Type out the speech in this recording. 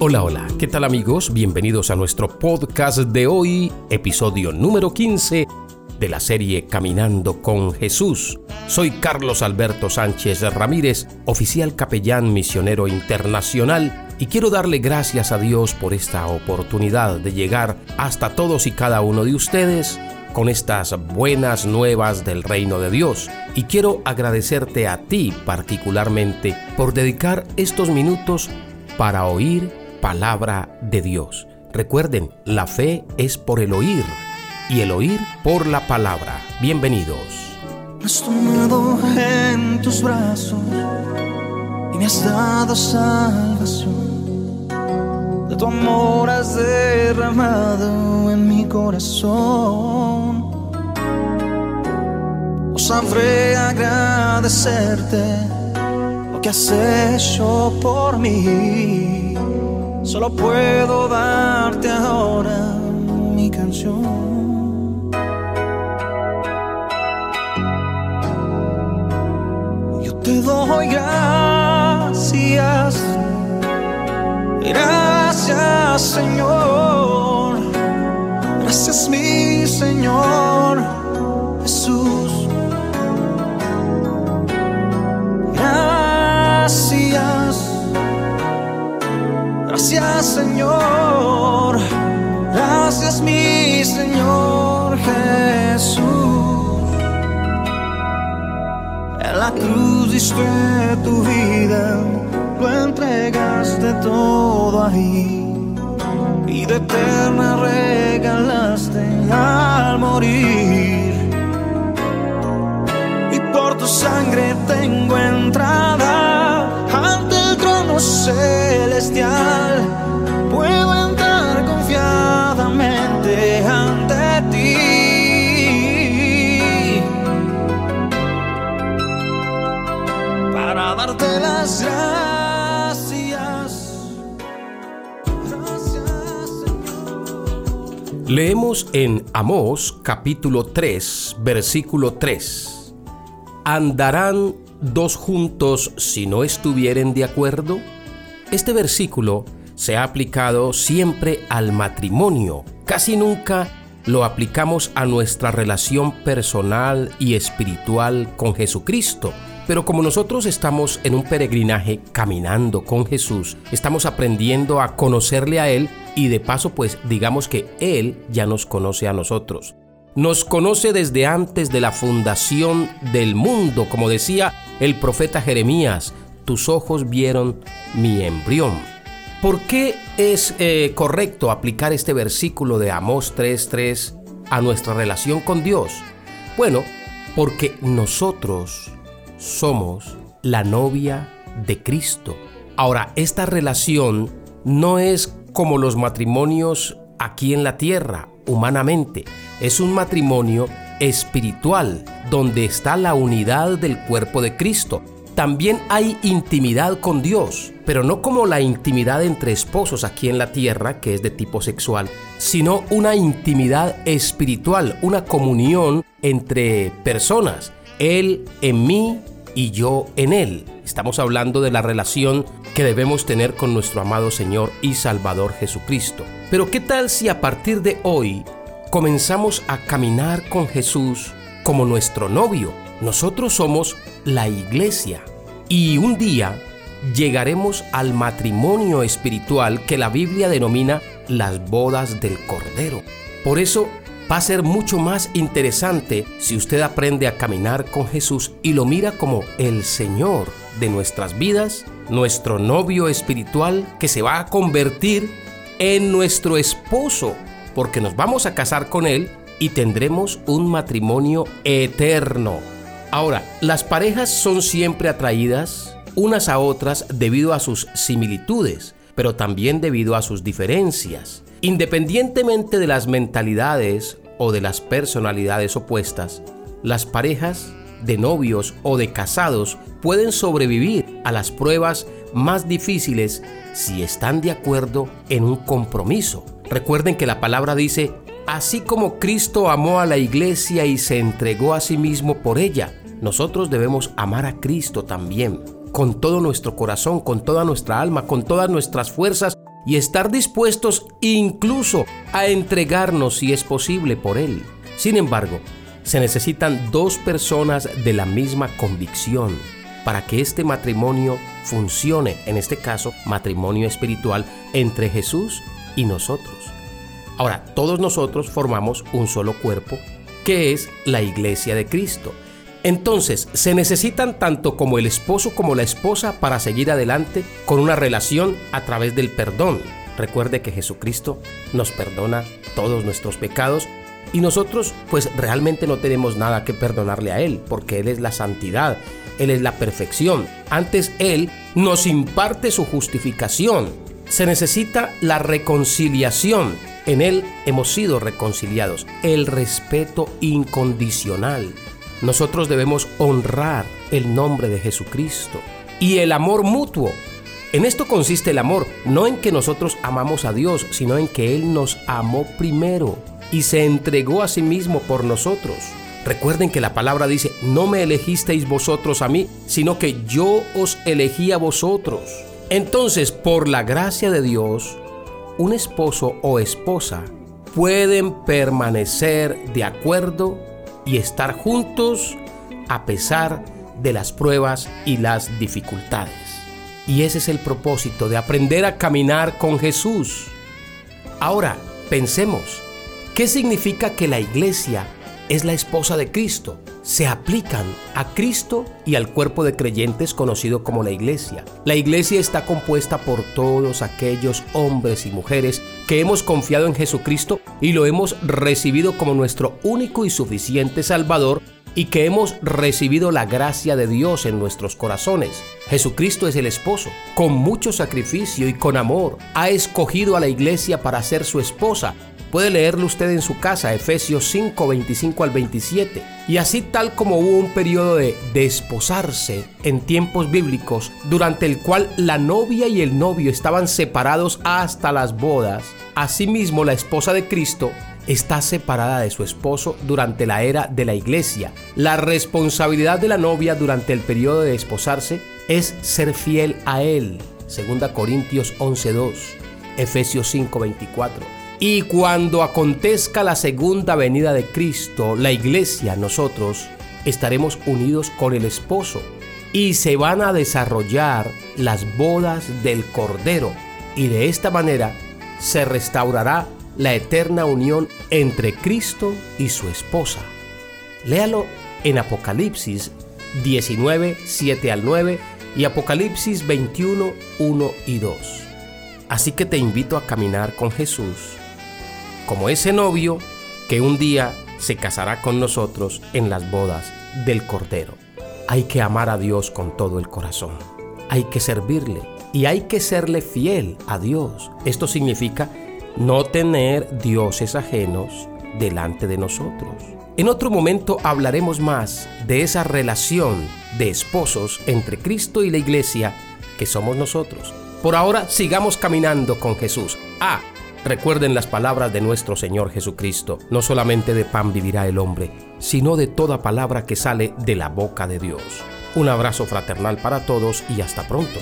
Hola, hola, ¿qué tal amigos? Bienvenidos a nuestro podcast de hoy, episodio número 15 de la serie Caminando con Jesús. Soy Carlos Alberto Sánchez Ramírez, oficial capellán misionero internacional, y quiero darle gracias a Dios por esta oportunidad de llegar hasta todos y cada uno de ustedes con estas buenas nuevas del reino de Dios. Y quiero agradecerte a ti particularmente por dedicar estos minutos para oír palabra de Dios. Recuerden, la fe es por el oír y el oír por la palabra. Bienvenidos. Me has tomado en tus brazos y me has dado salvación. De tu amor has derramado en mi corazón. No sabré agradecerte lo que has hecho por mí. Solo puedo darte ahora mi canción. Yo te doy gracias, gracias Señor, gracias mi Señor la cruz diste tu vida, lo entregaste todo ahí de eterna regalaste al morir. Y por tu sangre tengo entrada ante el trono celestial. Darte las gracias. Gracias, Señor. Leemos en Amós capítulo 3, versículo 3. ¿Andarán dos juntos si no estuvieren de acuerdo? Este versículo se ha aplicado siempre al matrimonio. Casi nunca lo aplicamos a nuestra relación personal y espiritual con Jesucristo. Pero como nosotros estamos en un peregrinaje caminando con Jesús, estamos aprendiendo a conocerle a Él y de paso pues digamos que Él ya nos conoce a nosotros. Nos conoce desde antes de la fundación del mundo, como decía el profeta Jeremías, tus ojos vieron mi embrión. ¿Por qué es eh, correcto aplicar este versículo de Amós 3.3 a nuestra relación con Dios? Bueno, porque nosotros somos la novia de Cristo. Ahora, esta relación no es como los matrimonios aquí en la tierra, humanamente. Es un matrimonio espiritual, donde está la unidad del cuerpo de Cristo. También hay intimidad con Dios, pero no como la intimidad entre esposos aquí en la tierra, que es de tipo sexual, sino una intimidad espiritual, una comunión entre personas. Él en mí y yo en Él. Estamos hablando de la relación que debemos tener con nuestro amado Señor y Salvador Jesucristo. Pero ¿qué tal si a partir de hoy comenzamos a caminar con Jesús como nuestro novio? Nosotros somos la iglesia y un día llegaremos al matrimonio espiritual que la Biblia denomina las bodas del Cordero. Por eso va a ser mucho más interesante si usted aprende a caminar con Jesús y lo mira como el Señor de nuestras vidas, nuestro novio espiritual que se va a convertir en nuestro esposo, porque nos vamos a casar con Él y tendremos un matrimonio eterno. Ahora, las parejas son siempre atraídas unas a otras debido a sus similitudes, pero también debido a sus diferencias. Independientemente de las mentalidades o de las personalidades opuestas, las parejas de novios o de casados pueden sobrevivir a las pruebas más difíciles si están de acuerdo en un compromiso. Recuerden que la palabra dice, así como Cristo amó a la iglesia y se entregó a sí mismo por ella, nosotros debemos amar a Cristo también, con todo nuestro corazón, con toda nuestra alma, con todas nuestras fuerzas y estar dispuestos incluso a entregarnos si es posible por Él. Sin embargo, se necesitan dos personas de la misma convicción para que este matrimonio funcione, en este caso matrimonio espiritual entre Jesús y nosotros. Ahora, todos nosotros formamos un solo cuerpo, que es la iglesia de Cristo. Entonces, se necesitan tanto como el esposo como la esposa para seguir adelante con una relación a través del perdón. Recuerde que Jesucristo nos perdona todos nuestros pecados y nosotros pues realmente no tenemos nada que perdonarle a Él porque Él es la santidad, Él es la perfección. Antes Él nos imparte su justificación. Se necesita la reconciliación. En Él hemos sido reconciliados. El respeto incondicional. Nosotros debemos honrar el nombre de Jesucristo y el amor mutuo. En esto consiste el amor, no en que nosotros amamos a Dios, sino en que Él nos amó primero y se entregó a sí mismo por nosotros. Recuerden que la palabra dice, no me elegisteis vosotros a mí, sino que yo os elegí a vosotros. Entonces, por la gracia de Dios, un esposo o esposa pueden permanecer de acuerdo y estar juntos a pesar de las pruebas y las dificultades. Y ese es el propósito de aprender a caminar con Jesús. Ahora, pensemos, ¿qué significa que la iglesia es la esposa de Cristo? Se aplican a Cristo y al cuerpo de creyentes conocido como la iglesia. La iglesia está compuesta por todos aquellos hombres y mujeres que hemos confiado en Jesucristo y lo hemos recibido como nuestro único y suficiente Salvador y que hemos recibido la gracia de Dios en nuestros corazones. Jesucristo es el esposo. Con mucho sacrificio y con amor ha escogido a la iglesia para ser su esposa Puede leerlo usted en su casa, Efesios 5, 25 al 27. Y así tal como hubo un periodo de desposarse en tiempos bíblicos, durante el cual la novia y el novio estaban separados hasta las bodas, asimismo la esposa de Cristo está separada de su esposo durante la era de la iglesia. La responsabilidad de la novia durante el periodo de desposarse es ser fiel a él. 2 Corintios 11:2, Efesios 5:24. Y cuando acontezca la segunda venida de Cristo, la iglesia, nosotros, estaremos unidos con el esposo y se van a desarrollar las bodas del Cordero. Y de esta manera se restaurará la eterna unión entre Cristo y su esposa. Léalo en Apocalipsis 19, 7 al 9 y Apocalipsis 21, 1 y 2. Así que te invito a caminar con Jesús como ese novio que un día se casará con nosotros en las bodas del Cordero. Hay que amar a Dios con todo el corazón. Hay que servirle y hay que serle fiel a Dios. Esto significa no tener dioses ajenos delante de nosotros. En otro momento hablaremos más de esa relación de esposos entre Cristo y la iglesia que somos nosotros. Por ahora sigamos caminando con Jesús. Ah, Recuerden las palabras de nuestro Señor Jesucristo. No solamente de pan vivirá el hombre, sino de toda palabra que sale de la boca de Dios. Un abrazo fraternal para todos y hasta pronto.